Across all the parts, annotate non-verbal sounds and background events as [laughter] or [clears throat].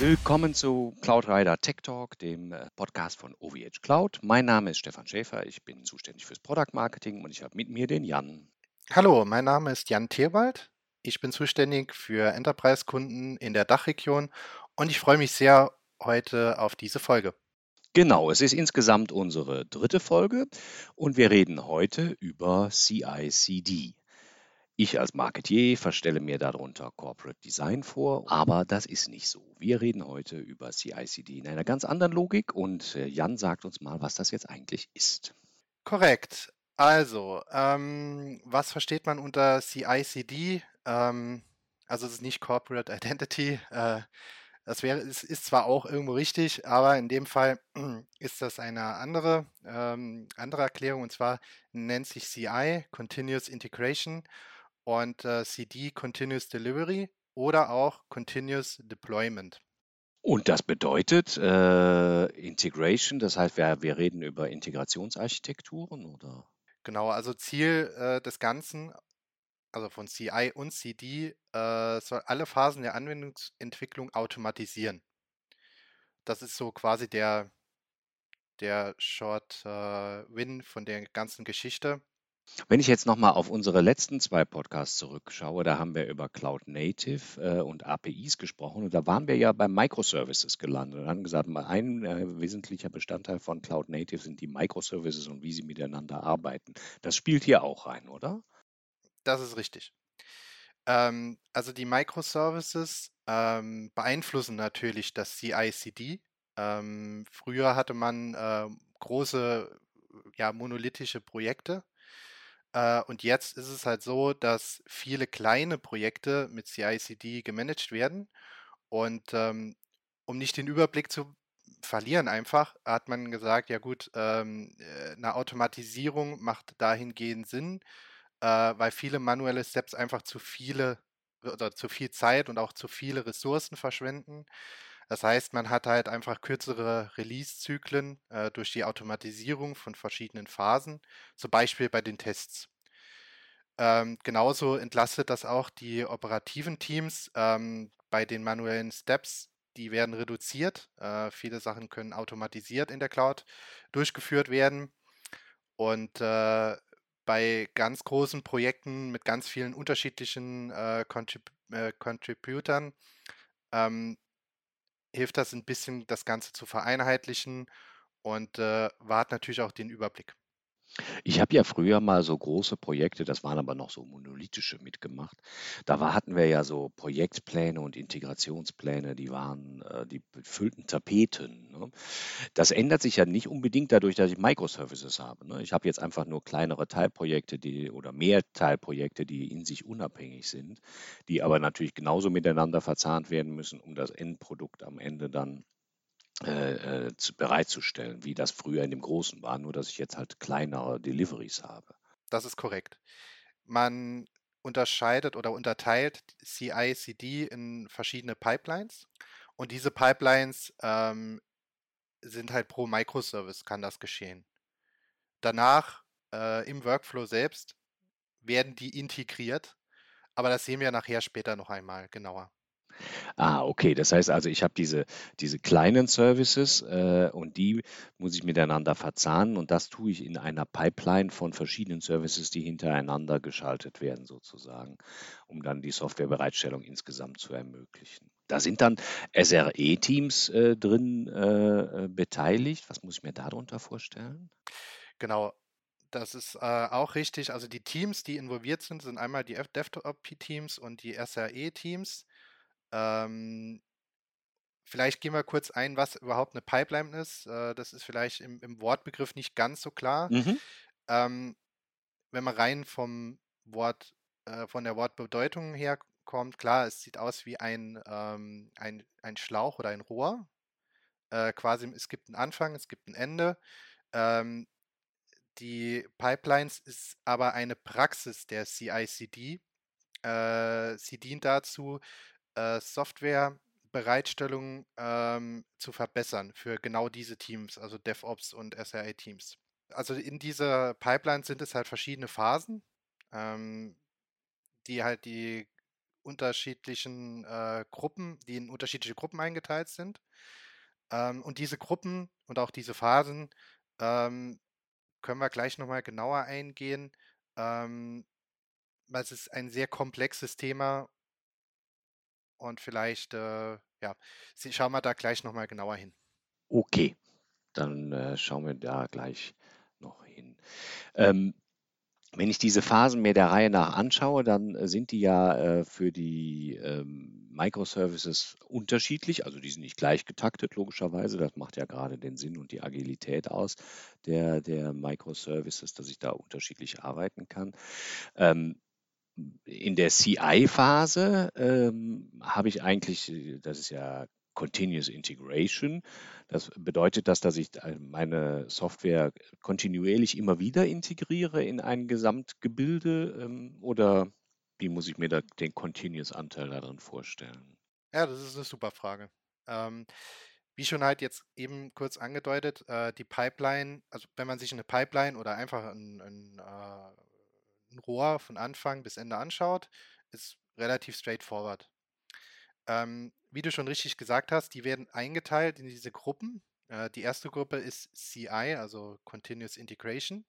Willkommen zu CloudRider Tech Talk, dem äh, Podcast von OVH Cloud. Mein Name ist Stefan Schäfer, ich bin zuständig fürs Product Marketing und ich habe mit mir den Jan. Hallo, mein Name ist Jan Thierwald. Ich bin zuständig für Enterprise-Kunden in der Dachregion und ich freue mich sehr heute auf diese Folge. Genau, es ist insgesamt unsere dritte Folge und wir reden heute über CI/CD. Ich als Marketier verstelle mir darunter Corporate Design vor, aber das ist nicht so. Wir reden heute über CI/CD in einer ganz anderen Logik und äh, Jan sagt uns mal, was das jetzt eigentlich ist. Korrekt. Also, ähm, was versteht man unter CI/CD? Ähm, also es ist nicht Corporate Identity. [laughs] Äh, das wäre, es ist zwar auch irgendwo richtig, aber in dem Fall [clears throat] ist das eine andere, ähm, andere Erklärung und zwar nennt sich CI Continuous Integration und äh, CD Continuous Delivery oder auch Continuous Deployment. Und das bedeutet äh, Integration, das heißt, wir, wir reden über Integrationsarchitekturen oder? Genau, also Ziel äh, des Ganzen also von CI und CD, äh, soll alle Phasen der Anwendungsentwicklung automatisieren. Das ist so quasi der, der Short äh, Win von der ganzen Geschichte. Wenn ich jetzt nochmal auf unsere letzten zwei Podcasts zurückschaue, da haben wir über Cloud Native äh, und APIs gesprochen und da waren wir ja bei Microservices gelandet und haben gesagt, ein äh, wesentlicher Bestandteil von Cloud Native sind die Microservices und wie sie miteinander arbeiten. Das spielt hier auch rein, oder? Das ist richtig. Ähm, also die Microservices ähm, beeinflussen natürlich das CI/CD. Ähm, früher hatte man äh, große, ja, monolithische Projekte. Äh, und jetzt ist es halt so, dass viele kleine Projekte mit CI/CD gemanagt werden. Und ähm, um nicht den Überblick zu verlieren einfach, hat man gesagt, ja gut, ähm, äh, eine Automatisierung macht dahingehend Sinn, äh, weil viele manuelle Steps einfach zu viele oder zu viel Zeit und auch zu viele Ressourcen verschwenden. Das heißt, man hat halt einfach kürzere Release-Zyklen äh, durch die Automatisierung von verschiedenen Phasen, zum Beispiel bei den Tests. Ähm, genauso entlastet das auch die operativen Teams ähm, bei den manuellen Steps. Die werden reduziert. Äh, viele Sachen können automatisiert in der Cloud durchgeführt werden. Und äh, bei ganz großen Projekten mit ganz vielen unterschiedlichen äh, Contrib äh, Contributern ähm, hilft das ein bisschen, das Ganze zu vereinheitlichen und äh, wahrt natürlich auch den Überblick. Ich habe ja früher mal so große Projekte, das waren aber noch so monolithische mitgemacht. Da war, hatten wir ja so Projektpläne und Integrationspläne, die waren, äh, die füllten Tapeten. Ne? Das ändert sich ja nicht unbedingt dadurch, dass ich Microservices habe. Ne? Ich habe jetzt einfach nur kleinere Teilprojekte, die oder mehr Teilprojekte, die in sich unabhängig sind, die aber natürlich genauso miteinander verzahnt werden müssen, um das Endprodukt am Ende dann äh, äh, zu, bereitzustellen, wie das früher in dem Großen war, nur dass ich jetzt halt kleinere Deliveries habe. Das ist korrekt. Man unterscheidet oder unterteilt CI/CD in verschiedene Pipelines und diese Pipelines ähm, sind halt pro Microservice kann das geschehen. Danach äh, im Workflow selbst werden die integriert, aber das sehen wir nachher später noch einmal genauer. Ah, okay. Das heißt also, ich habe diese, diese kleinen Services äh, und die muss ich miteinander verzahnen und das tue ich in einer Pipeline von verschiedenen Services, die hintereinander geschaltet werden, sozusagen, um dann die Softwarebereitstellung insgesamt zu ermöglichen. Da sind dann SRE-Teams äh, drin äh, beteiligt. Was muss ich mir darunter vorstellen? Genau, das ist äh, auch richtig. Also die Teams, die involviert sind, sind einmal die DevOps-Teams und die SRE-Teams. Ähm, vielleicht gehen wir kurz ein, was überhaupt eine Pipeline ist. Äh, das ist vielleicht im, im, Wortbegriff nicht ganz so klar. Mhm. Ähm, wenn man rein vom Wort, äh, von der Wortbedeutung her kommt, klar, es sieht aus wie ein, ähm, ein, ein Schlauch oder ein Rohr. Äh, quasi, es gibt einen Anfang, es gibt ein Ende. Ähm, die Pipelines ist aber eine Praxis der CI/CD. Äh, sie dient dazu, äh, Softwarebereitstellung ähm, zu verbessern für genau diese Teams, also DevOps und SRE-Teams. Also in dieser Pipeline sind es halt verschiedene Phasen, ähm, die halt die unterschiedlichen äh, Gruppen, die in unterschiedliche Gruppen eingeteilt sind. Ähm, und diese Gruppen und auch diese Phasen ähm, können wir gleich nochmal genauer eingehen. Ähm, weil es ist ein sehr komplexes Thema und vielleicht, äh, ja, schauen wir da gleich nochmal genauer hin. Okay, dann äh, schauen wir da gleich noch hin. Ähm, wenn ich diese Phasen mir der Reihe nach anschaue, dann äh, sind die ja äh, für die ähm, Microservices unterschiedlich. Also die sind nicht gleich getaktet, logischerweise. Das macht ja gerade den Sinn und die Agilität aus der, der Microservices, dass ich da unterschiedlich arbeiten kann. Ähm, in der CI-Phase ähm, habe ich eigentlich, das ist ja Continuous Integration. Das bedeutet das, dass ich äh, meine Software kontinuierlich immer wieder integriere in ein Gesamtgebilde ähm, oder wie muss ich mir da den Continuous-Anteil darin vorstellen? Ja, das ist eine super Frage. Ähm, wie schon halt jetzt eben kurz angedeutet, äh, die Pipeline, also wenn man sich eine Pipeline oder einfach ein, ein, äh, ein Rohr von Anfang bis Ende anschaut, ist relativ straightforward. Ähm, wie du schon richtig gesagt hast, die werden eingeteilt in diese Gruppen. Äh, die erste Gruppe ist CI, also Continuous Integration.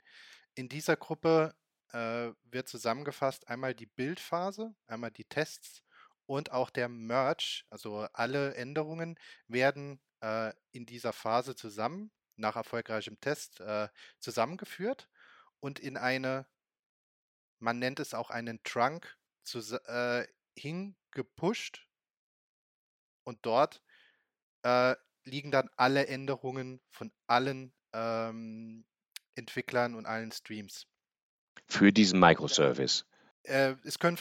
In dieser Gruppe äh, wird zusammengefasst einmal die Bildphase, einmal die Tests und auch der Merge. Also alle Änderungen werden äh, in dieser Phase zusammen, nach erfolgreichem Test, äh, zusammengeführt und in eine, man nennt es auch einen Trunk, zu, äh, hingepusht und dort äh, liegen dann alle Änderungen von allen ähm, Entwicklern und allen Streams. Für diesen Microservice. Äh, es können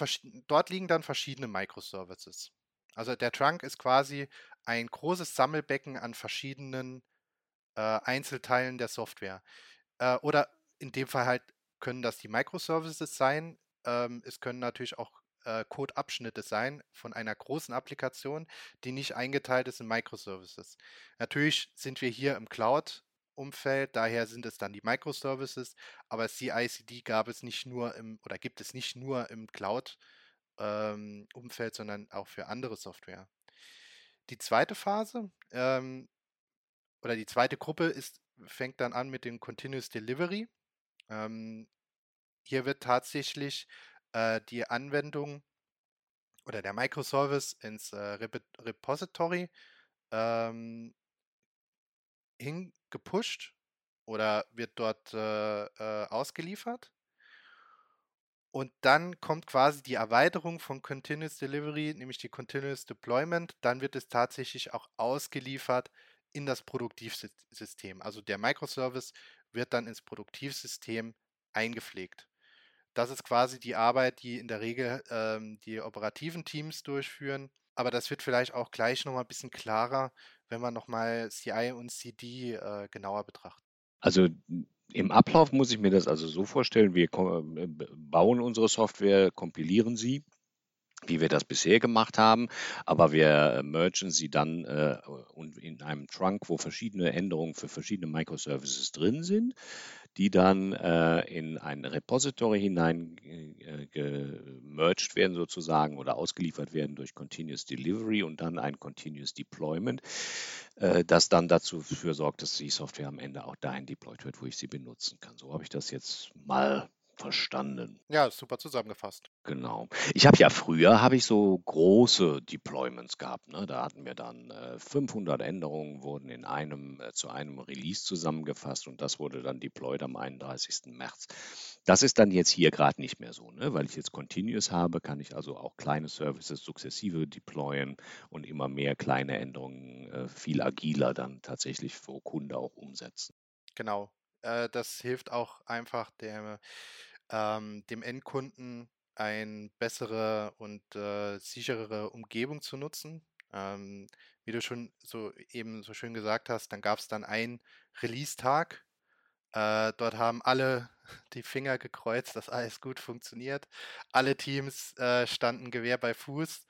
dort liegen dann verschiedene Microservices. Also der Trunk ist quasi ein großes Sammelbecken an verschiedenen äh, Einzelteilen der Software. Äh, oder in dem Fall halt können das die Microservices sein. Ähm, es können natürlich auch äh, Codeabschnitte sein von einer großen Applikation, die nicht eingeteilt ist in Microservices. Natürlich sind wir hier im Cloud-Umfeld, daher sind es dann die Microservices, aber CI/CD gab es nicht nur im oder gibt es nicht nur im Cloud-Umfeld, ähm, sondern auch für andere Software. Die zweite Phase ähm, oder die zweite Gruppe ist, fängt dann an mit dem Continuous Delivery. Ähm, hier wird tatsächlich äh, die Anwendung oder der Microservice ins äh, Rep Repository ähm, hingepusht oder wird dort äh, äh, ausgeliefert. Und dann kommt quasi die Erweiterung von Continuous Delivery, nämlich die Continuous Deployment. Dann wird es tatsächlich auch ausgeliefert in das Produktivsystem. Also der Microservice wird dann ins Produktivsystem eingepflegt. Das ist quasi die Arbeit, die in der Regel ähm, die operativen Teams durchführen. Aber das wird vielleicht auch gleich nochmal ein bisschen klarer, wenn wir nochmal CI und CD äh, genauer betrachten. Also im Ablauf muss ich mir das also so vorstellen, wir äh, bauen unsere Software, kompilieren sie, wie wir das bisher gemacht haben, aber wir mergen sie dann äh, in einem Trunk, wo verschiedene Änderungen für verschiedene Microservices drin sind die dann äh, in ein Repository hinein äh, gemerged werden sozusagen oder ausgeliefert werden durch Continuous Delivery und dann ein Continuous Deployment, äh, das dann dazu dafür sorgt, dass die Software am Ende auch dahin deployed wird, wo ich sie benutzen kann. So habe ich das jetzt mal verstanden. Ja, super zusammengefasst. Genau. Ich habe ja früher habe ich so große Deployments gehabt. Ne? Da hatten wir dann äh, 500 Änderungen wurden in einem äh, zu einem Release zusammengefasst und das wurde dann deployed am 31. März. Das ist dann jetzt hier gerade nicht mehr so, ne? weil ich jetzt Continuous habe, kann ich also auch kleine Services sukzessive deployen und immer mehr kleine Änderungen äh, viel agiler dann tatsächlich für Kunde auch umsetzen. Genau. Äh, das hilft auch einfach der ähm, dem Endkunden eine bessere und äh, sicherere Umgebung zu nutzen. Ähm, wie du schon so eben so schön gesagt hast, dann gab es dann einen Release-Tag. Äh, dort haben alle [laughs] die Finger gekreuzt, dass alles gut funktioniert. Alle Teams äh, standen Gewehr bei Fuß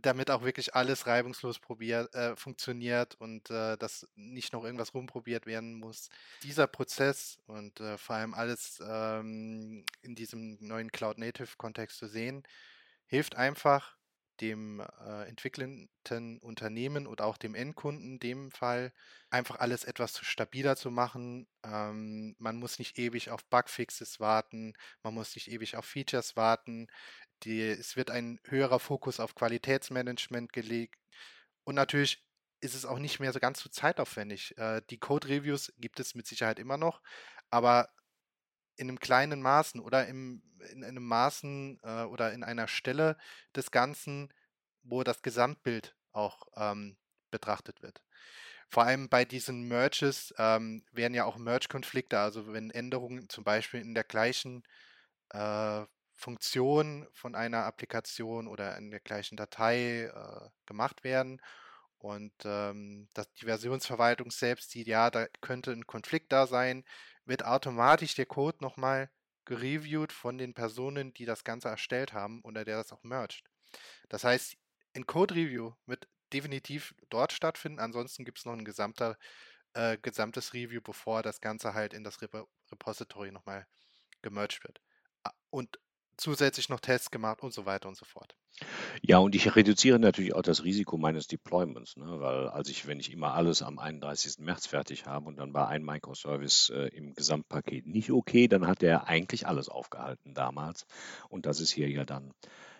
damit auch wirklich alles reibungslos probiert, äh, funktioniert und äh, dass nicht noch irgendwas rumprobiert werden muss. Dieser Prozess und äh, vor allem alles ähm, in diesem neuen Cloud-Native-Kontext zu sehen, hilft einfach dem äh, entwickelnden Unternehmen und auch dem Endkunden in dem Fall einfach alles etwas stabiler zu machen. Ähm, man muss nicht ewig auf Bugfixes warten, man muss nicht ewig auf Features warten. Die, es wird ein höherer Fokus auf Qualitätsmanagement gelegt. Und natürlich ist es auch nicht mehr so ganz so zeitaufwendig. Äh, die Code-Reviews gibt es mit Sicherheit immer noch, aber in einem kleinen Maßen oder im, in einem Maßen äh, oder in einer Stelle des Ganzen, wo das Gesamtbild auch ähm, betrachtet wird. Vor allem bei diesen Merges ähm, werden ja auch Merge-Konflikte, also wenn Änderungen zum Beispiel in der gleichen äh, Funktion von einer Applikation oder in der gleichen Datei äh, gemacht werden und ähm, das, die Versionsverwaltung selbst sieht, ja, da könnte ein Konflikt da sein, wird automatisch der Code nochmal gereviewt von den Personen, die das Ganze erstellt haben oder der das auch mergt. Das heißt, ein Code-Review wird definitiv dort stattfinden. Ansonsten gibt es noch ein gesamter, äh, gesamtes Review, bevor das Ganze halt in das Rep Repository nochmal gemerged wird. Und zusätzlich noch Tests gemacht und so weiter und so fort. Ja, und ich reduziere natürlich auch das Risiko meines Deployments, ne? weil als ich, wenn ich immer alles am 31. März fertig habe und dann war ein Microservice äh, im Gesamtpaket nicht okay, dann hat er eigentlich alles aufgehalten damals. Und das ist hier ja dann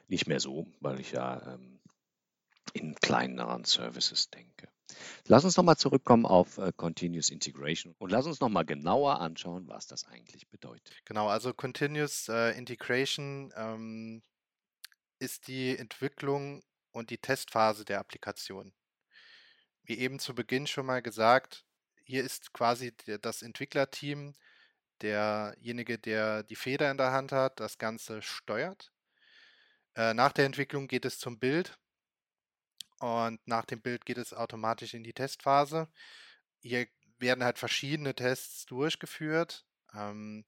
nicht mehr so, weil ich ja ähm, in kleineren Services denke. Lass uns nochmal zurückkommen auf äh, Continuous Integration und lass uns nochmal genauer anschauen, was das eigentlich bedeutet. Genau, also Continuous äh, Integration ähm, ist die Entwicklung und die Testphase der Applikation. Wie eben zu Beginn schon mal gesagt, hier ist quasi der, das Entwicklerteam derjenige, der die Feder in der Hand hat, das Ganze steuert. Äh, nach der Entwicklung geht es zum Bild und nach dem Bild geht es automatisch in die Testphase. Hier werden halt verschiedene Tests durchgeführt. Ähm,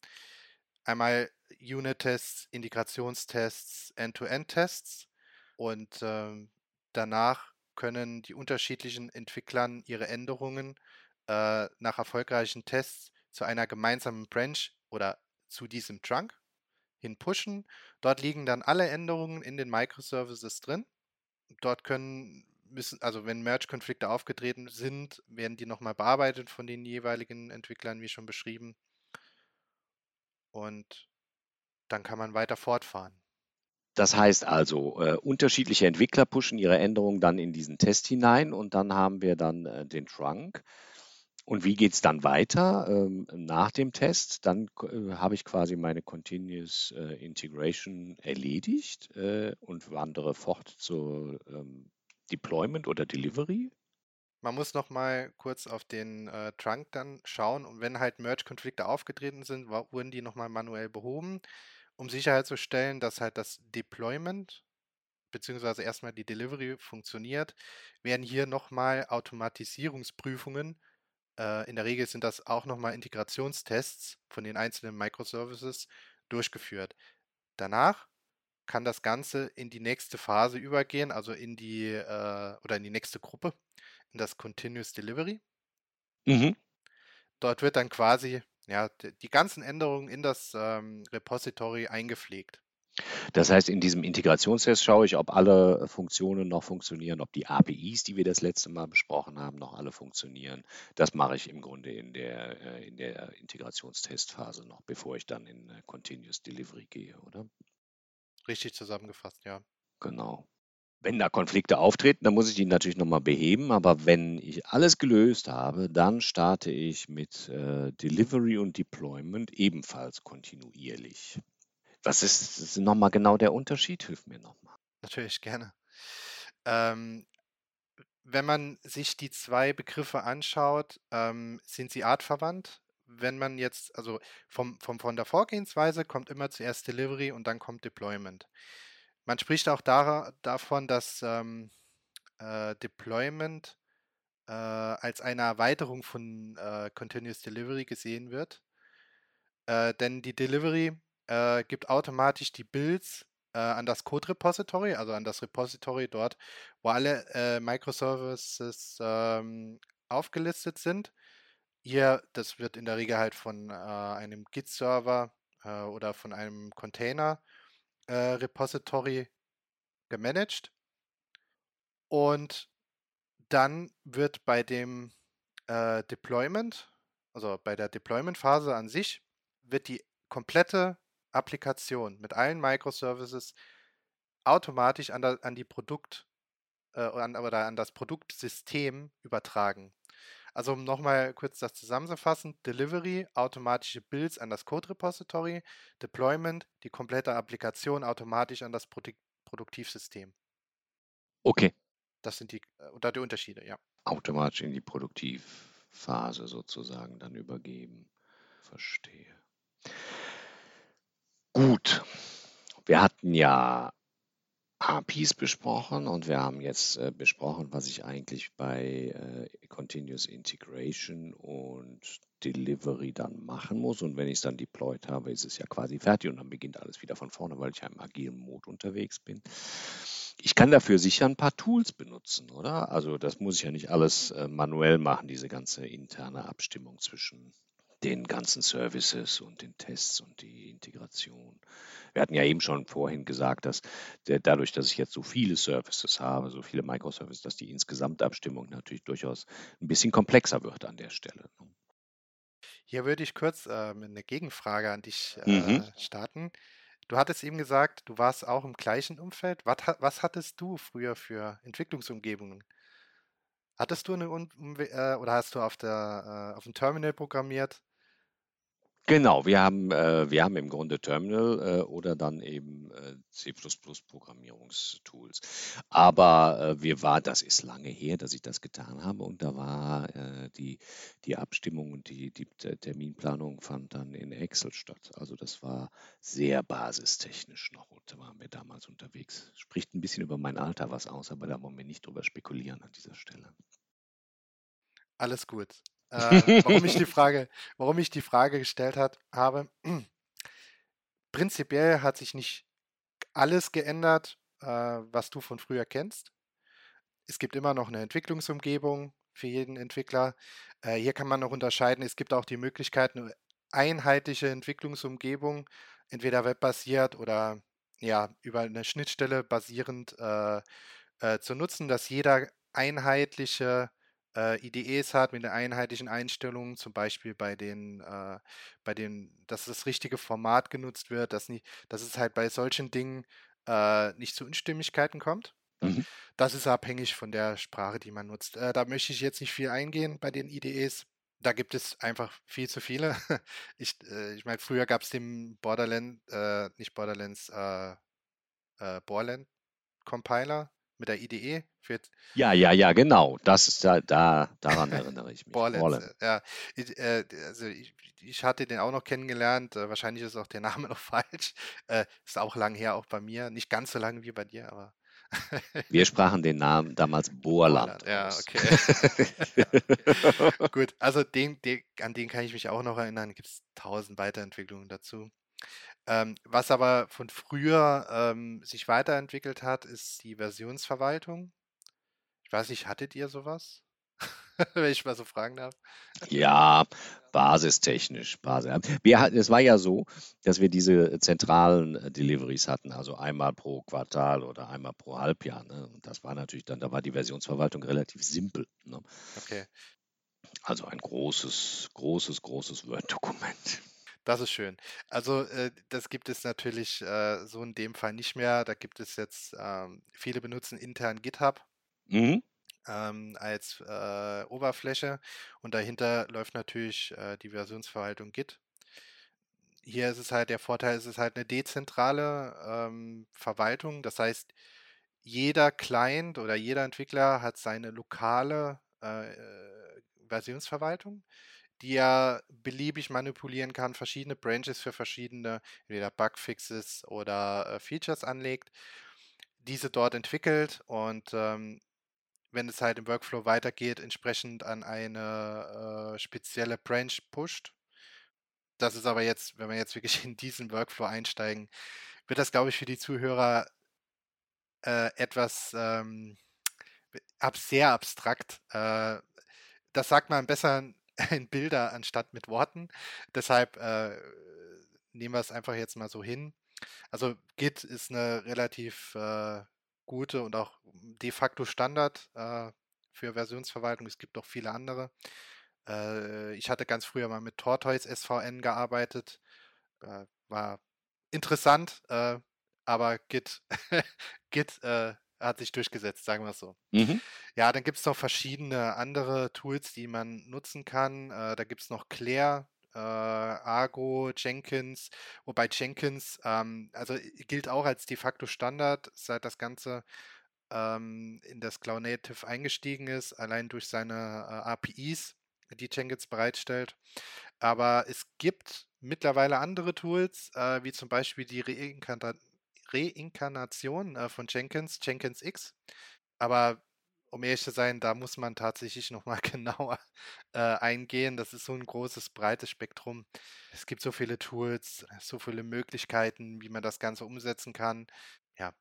einmal Unit-Tests, Integrationstests, End-to-End-Tests und ähm, danach können die unterschiedlichen Entwicklern ihre Änderungen äh, nach erfolgreichen Tests zu einer gemeinsamen Branch oder zu diesem Trunk hin pushen. Dort liegen dann alle Änderungen in den Microservices drin dort können müssen, also wenn Merge-Konflikte aufgetreten sind, werden die nochmal bearbeitet von den jeweiligen Entwicklern, wie schon beschrieben. Und dann kann man weiter fortfahren. Das heißt also, äh, unterschiedliche Entwickler pushen ihre Änderungen dann in diesen Test hinein und dann haben wir dann äh, den Trunk. Und wie geht es dann weiter ähm, nach dem Test? Dann äh, habe ich quasi meine Continuous äh, Integration erledigt äh, und wandere fort zur ähm, Deployment oder Delivery. Man muss noch mal kurz auf den äh, Trunk dann schauen und wenn halt Merge-Konflikte aufgetreten sind, wurden die noch mal manuell behoben, um sicherzustellen, dass halt das Deployment beziehungsweise erstmal die Delivery funktioniert, werden hier noch mal Automatisierungsprüfungen äh, in der Regel sind das auch nochmal Integrationstests von den einzelnen Microservices durchgeführt. Danach kann das Ganze in die nächste Phase übergehen, also in die äh, oder in die nächste Gruppe, in das Continuous Delivery. Mhm. Dort wird dann quasi ja, die ganzen Änderungen in das ähm, Repository eingepflegt. Das heißt, in diesem Integrationstest schaue ich, ob alle Funktionen noch funktionieren, ob die APIs, die wir das letzte Mal besprochen haben, noch alle funktionieren. Das mache ich im Grunde in der, äh, in der Integrationstestphase noch, bevor ich dann in äh, Continuous Delivery gehe, oder? Richtig zusammengefasst, ja. Genau. Wenn da Konflikte auftreten, dann muss ich die natürlich nochmal beheben. Aber wenn ich alles gelöst habe, dann starte ich mit äh, Delivery und Deployment ebenfalls kontinuierlich. Was ist, nochmal genau der Unterschied? Hilf mir nochmal. Natürlich, gerne. Ähm, wenn man sich die zwei Begriffe anschaut, ähm, sind sie artverwandt. Wenn man jetzt, also vom, vom, von der Vorgehensweise kommt immer zuerst Delivery und dann kommt Deployment. Man spricht auch da, davon, dass ähm, äh, Deployment äh, als eine Erweiterung von äh, Continuous Delivery gesehen wird. Äh, denn die Delivery äh, gibt automatisch die Builds äh, an das Code-Repository, also an das Repository dort, wo alle äh, Microservices ähm, aufgelistet sind. Hier, das wird in der Regel halt von äh, einem Git-Server äh, oder von einem Container-Repository äh, gemanagt. Und dann wird bei dem Deployment, also bei der Deployment-Phase an sich, wird die komplette Applikation mit allen Microservices automatisch an, der, an die Produkt äh, an, oder an das Produktsystem übertragen. Also um nochmal kurz das zusammenzufassen, Delivery, automatische Builds an das Code Repository, Deployment, die komplette Applikation automatisch an das Produk Produktivsystem. Okay. Das sind die, äh, die Unterschiede, ja. Automatisch in die Produktivphase sozusagen dann übergeben. Verstehe. Gut. Wir hatten ja APIs besprochen und wir haben jetzt äh, besprochen, was ich eigentlich bei äh, Continuous Integration und Delivery dann machen muss. Und wenn ich es dann deployed habe, ist es ja quasi fertig und dann beginnt alles wieder von vorne, weil ich ja im agilen Mode unterwegs bin. Ich kann dafür sicher ein paar Tools benutzen, oder? Also das muss ich ja nicht alles äh, manuell machen, diese ganze interne Abstimmung zwischen den ganzen Services und den Tests und die Integration. Wir hatten ja eben schon vorhin gesagt, dass der, dadurch, dass ich jetzt so viele Services habe, so viele Microservices, dass die Insgesamtabstimmung natürlich durchaus ein bisschen komplexer wird an der Stelle. Ne? Hier würde ich kurz äh, eine Gegenfrage an dich äh, mhm. starten. Du hattest eben gesagt, du warst auch im gleichen Umfeld. Was, was hattest du früher für Entwicklungsumgebungen? Hattest du eine um äh, oder hast du auf der äh, auf dem Terminal programmiert? Genau, wir haben, äh, wir haben im Grunde Terminal äh, oder dann eben äh, C++-Programmierungstools. Aber äh, wir war, das ist lange her, dass ich das getan habe und da war äh, die, die Abstimmung und die, die Terminplanung fand dann in Excel statt. Also das war sehr basistechnisch noch und da waren wir damals unterwegs. Spricht ein bisschen über mein Alter was aus, aber da wollen wir nicht drüber spekulieren an dieser Stelle. Alles gut. Äh, warum, ich die [laughs] Frage, warum ich die Frage gestellt hat, habe. [clears throat] Prinzipiell hat sich nicht alles geändert, äh, was du von früher kennst. Es gibt immer noch eine Entwicklungsumgebung für jeden Entwickler. Äh, hier kann man noch unterscheiden. Es gibt auch die Möglichkeit, eine einheitliche Entwicklungsumgebung, entweder webbasiert oder ja, über eine Schnittstelle basierend äh, äh, zu nutzen, dass jeder einheitliche äh, IDEs hat mit einer einheitlichen Einstellung, zum Beispiel bei den, äh, bei den, dass das richtige Format genutzt wird, dass, nicht, dass es halt bei solchen Dingen äh, nicht zu Unstimmigkeiten kommt. Mhm. Das ist abhängig von der Sprache, die man nutzt. Äh, da möchte ich jetzt nicht viel eingehen bei den IDEs. Da gibt es einfach viel zu viele. [laughs] ich äh, ich meine, früher gab es den Borderland, äh, nicht Borderlands, Borland Compiler, mit der IDE. Für ja, ja, ja, genau. Das ist da, da daran erinnere ich mich. Borland, ja. Ich, äh, also ich, ich, hatte den auch noch kennengelernt. Äh, wahrscheinlich ist auch der [laughs] Name noch falsch. Äh, ist auch lang her, auch bei mir. Nicht ganz so lange wie bei dir, aber. [laughs] Wir sprachen den Namen damals Bohrland. Bohrland [laughs] ja, okay. Gut, also den, den, an den kann ich mich auch noch erinnern. Gibt es tausend Weiterentwicklungen dazu. Ähm, was aber von früher ähm, sich weiterentwickelt hat, ist die Versionsverwaltung. Ich weiß nicht, hattet ihr sowas? [laughs] Wenn ich mal so fragen darf. Ja, basistechnisch. Basis. Wir, es war ja so, dass wir diese zentralen äh, Deliveries hatten, also einmal pro Quartal oder einmal pro Halbjahr. Ne? Und das war natürlich dann, da war die Versionsverwaltung relativ simpel. Ne? Okay. Also ein großes, großes, großes Word-Dokument. Das ist schön. Also äh, das gibt es natürlich äh, so in dem Fall nicht mehr. Da gibt es jetzt, ähm, viele benutzen intern GitHub Mhm. ähm, als äh, Oberfläche und dahinter läuft natürlich äh, die Versionsverwaltung Git. Hier ist es halt, der Vorteil ist es halt eine dezentrale ähm, Verwaltung. Das heißt, jeder Client oder jeder Entwickler hat seine lokale äh, äh Versionsverwaltung die er beliebig manipulieren kann, verschiedene Branches für verschiedene, entweder Bugfixes oder äh, Features anlegt, diese dort entwickelt und ähm, wenn es halt im Workflow weitergeht, entsprechend an eine äh, spezielle Branch pusht. Das ist aber jetzt, wenn wir jetzt wirklich in diesen Workflow einsteigen, wird das, glaube ich, für die Zuhörer äh, etwas ähm, ab, sehr abstrakt. Äh, das sagt man besser [laughs] in Bilder anstatt mit Worten. Deshalb äh, nehmen wir es einfach jetzt mal so hin. Also Git ist eine relativ äh, gute und auch de facto Standard äh, für Versionsverwaltung. Es gibt auch viele andere. Äh, ich hatte ganz früher mal mit Tortoise SVN gearbeitet. Äh, war interessant, äh, aber Git, [laughs] Git hat sich durchgesetzt, sagen wir es so. Mhm. Ja, dann gibt es noch verschiedene andere Tools, die man nutzen kann. Äh, da gibt es noch Claire, äh, Argo, Jenkins, wobei Jenkins, ähm, also gilt auch als de facto Standard, seit das Ganze ähm, in das Cloud Native eingestiegen ist, allein durch seine äh, APIs, die Jenkins bereitstellt. Aber es gibt mittlerweile andere Tools, äh, wie zum Beispiel die Reinkarnation Reinkarnation äh, von Jenkins, Jenkins X. Aber um ehrlich zu sein, da muss man tatsächlich nochmal [laughs] genauer äh, eingehen. Das ist so ein großes, breites Spektrum. Es gibt so viele Tools, so viele Möglichkeiten, wie man das Ganze umsetzen kann. Ja,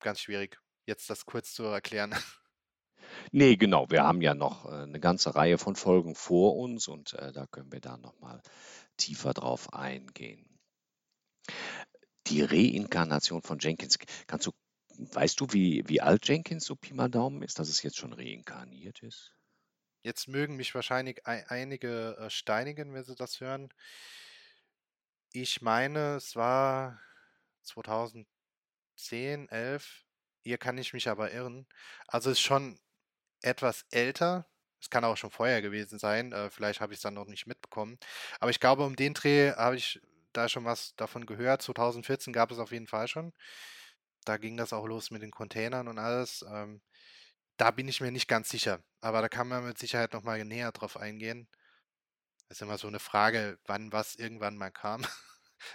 ganz schwierig, jetzt das kurz zu erklären. [laughs] Nee, genau. Wir haben ja noch äh, eine ganze Reihe von Folgen vor uns und äh, da können wir da nochmal tiefer drauf eingehen die Reinkarnation von Jenkins. Kannst du, weißt du, wie, wie alt Jenkins so Pi mal Daumen ist, dass es jetzt schon reinkarniert ist? Jetzt mögen mich wahrscheinlich einige äh, steinigen, wenn sie das hören. Ich meine, es war 2010, 11. Hier kann ich mich aber irren. Also es ist schon etwas älter. Es kann auch schon vorher gewesen sein. Äh, vielleicht habe ich es dann noch nicht mitbekommen. Aber ich glaube, um den Dreh habe ich da schon was davon gehört. 2014 gab es auf jeden Fall schon. Da ging das auch los mit den Containern und alles. Ähm, da bin ich mir nicht ganz sicher. Aber da kann man mit Sicherheit nochmal näher drauf eingehen. Das ist immer so eine Frage, wann was irgendwann mal kam. [laughs]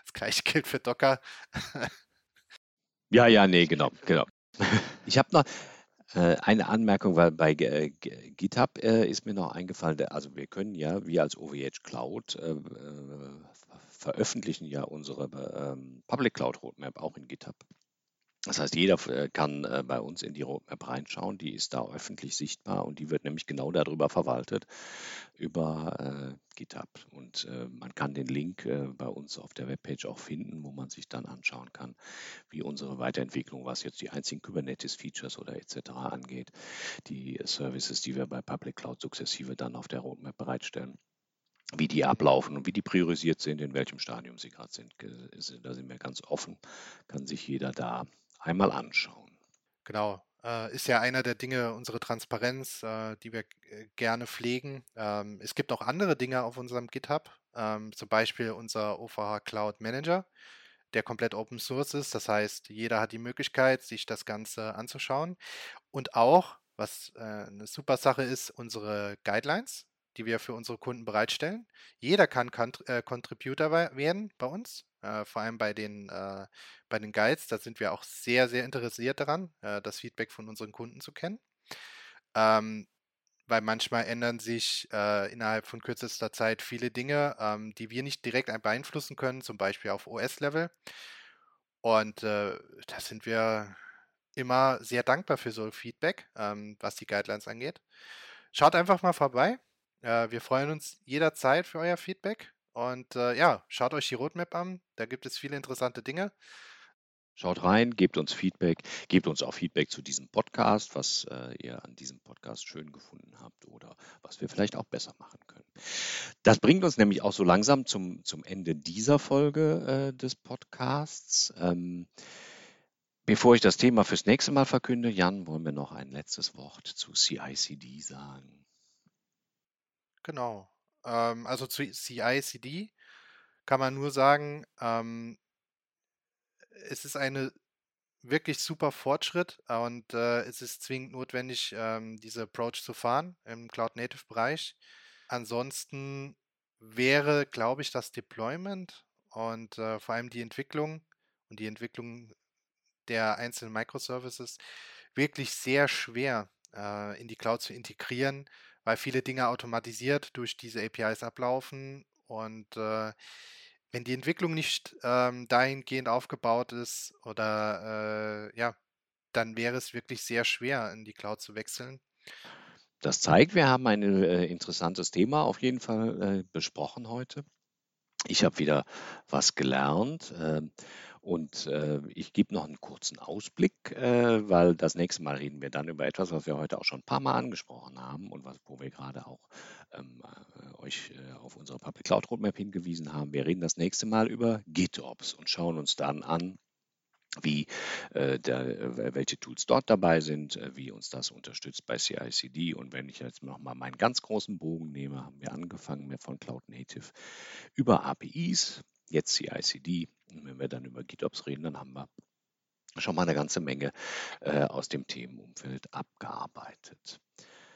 Das gleiche gilt für Docker. Ja, ja, nee, genau, genau. Ich habe noch äh, eine Anmerkung, weil bei äh, GitHub äh, ist mir noch eingefallen, also wir können ja, wir als OVH Cloud äh, äh, veröffentlichen ja unsere ähm, Public Cloud Roadmap auch in GitHub. Das heißt, jeder äh, kann äh, bei uns in die Roadmap reinschauen, die ist da öffentlich sichtbar und die wird nämlich genau darüber verwaltet, über äh, GitHub. Und äh, man kann den Link äh, bei uns auf der Webpage auch finden, wo man sich dann anschauen kann, wie unsere Weiterentwicklung, was jetzt die einzigen Kubernetes-Features oder etc. angeht, die Services, die wir bei Public Cloud sukzessive dann auf der Roadmap bereitstellen wie die ablaufen und wie die priorisiert sind, in welchem Stadium sie gerade sind. Da sind wir ganz offen, kann sich jeder da einmal anschauen. Genau, äh, ist ja einer der Dinge, unsere Transparenz, äh, die wir äh, gerne pflegen. Ähm, es gibt auch andere Dinge auf unserem GitHub, ähm, zum Beispiel unser OVH Cloud Manager, der komplett Open Source ist. Das heißt, jeder hat die Möglichkeit, sich das Ganze anzuschauen. Und auch, was eine super Sache ist, unsere Guidelines die wir für unsere Kunden bereitstellen. Jeder kann Kont äh, Contributor werden bei uns, äh, vor allem bei den, äh, bei den Guides. Da sind wir auch sehr, sehr interessiert daran, äh, das Feedback von unseren Kunden zu kennen. Ähm, weil manchmal ändern sich äh, innerhalb von kürzester Zeit viele Dinge, ähm, die wir nicht direkt beeinflussen können, zum Beispiel auf OS-Level. Und äh, da sind wir immer sehr dankbar für so Feedback, ähm, was die Guidelines angeht. Schaut einfach mal vorbei. Äh, wir freuen uns jederzeit für euer Feedback. Und äh, ja, schaut euch die Roadmap an. Da gibt es viele interessante Dinge. Schaut rein, gebt uns Feedback, gebt uns auch Feedback zu diesem Podcast, was äh, ihr an diesem Podcast schön gefunden habt oder was wir vielleicht auch besser machen können. Das bringt uns nämlich auch so langsam zum, zum Ende dieser Folge äh, des Podcasts. Ähm, bevor ich das Thema fürs nächste Mal verkünde, Jan, wollen wir noch ein letztes Wort zu CICD sagen. Genau. Ähm, also zu CI/CD kann man nur sagen, ähm, es ist eine wirklich super Fortschritt und äh, es ist zwingend notwendig, ähm, diese Approach zu fahren im Cloud-Native-Bereich. Ansonsten wäre, glaube ich, das Deployment und äh, vor allem die Entwicklung und die Entwicklung der einzelnen Microservices wirklich sehr schwer äh, in die Cloud zu integrieren, weil viele Dinge automatisiert durch diese APIs ablaufen und äh, wenn die Entwicklung nicht ähm, dahingehend aufgebaut ist oder äh, ja, dann wäre es wirklich sehr schwer, in die Cloud zu wechseln. Das zeigt, wir haben ein äh, interessantes Thema auf jeden Fall äh, besprochen heute. Ich habe wieder was gelernt. Und äh, ich gebe noch einen kurzen Ausblick, äh, weil das nächste Mal reden wir dann über etwas, was wir heute auch schon ein paar Mal angesprochen haben und was, wo wir gerade auch ähm, äh, euch äh, auf unsere Public Cloud Roadmap hingewiesen haben. Wir reden das nächste Mal über GitOps und schauen uns dann an, wie äh, der, welche Tools dort dabei sind, äh, wie uns das unterstützt bei CI/CD. Und wenn ich jetzt nochmal meinen ganz großen Bogen nehme, haben wir angefangen mit von Cloud Native über APIs, jetzt CI/CD. Und wenn wir dann über GitOps reden, dann haben wir schon mal eine ganze Menge äh, aus dem Themenumfeld abgearbeitet.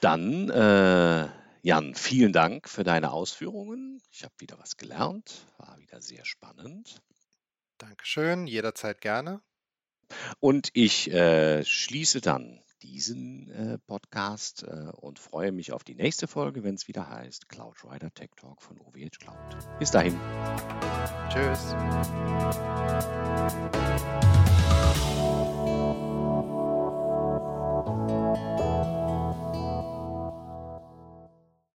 Dann, äh, Jan, vielen Dank für deine Ausführungen. Ich habe wieder was gelernt, war wieder sehr spannend. Dankeschön, jederzeit gerne. Und ich äh, schließe dann diesen äh, Podcast äh, und freue mich auf die nächste Folge, wenn es wieder heißt Cloud Rider Tech Talk von OVH Cloud. Bis dahin. Tschüss.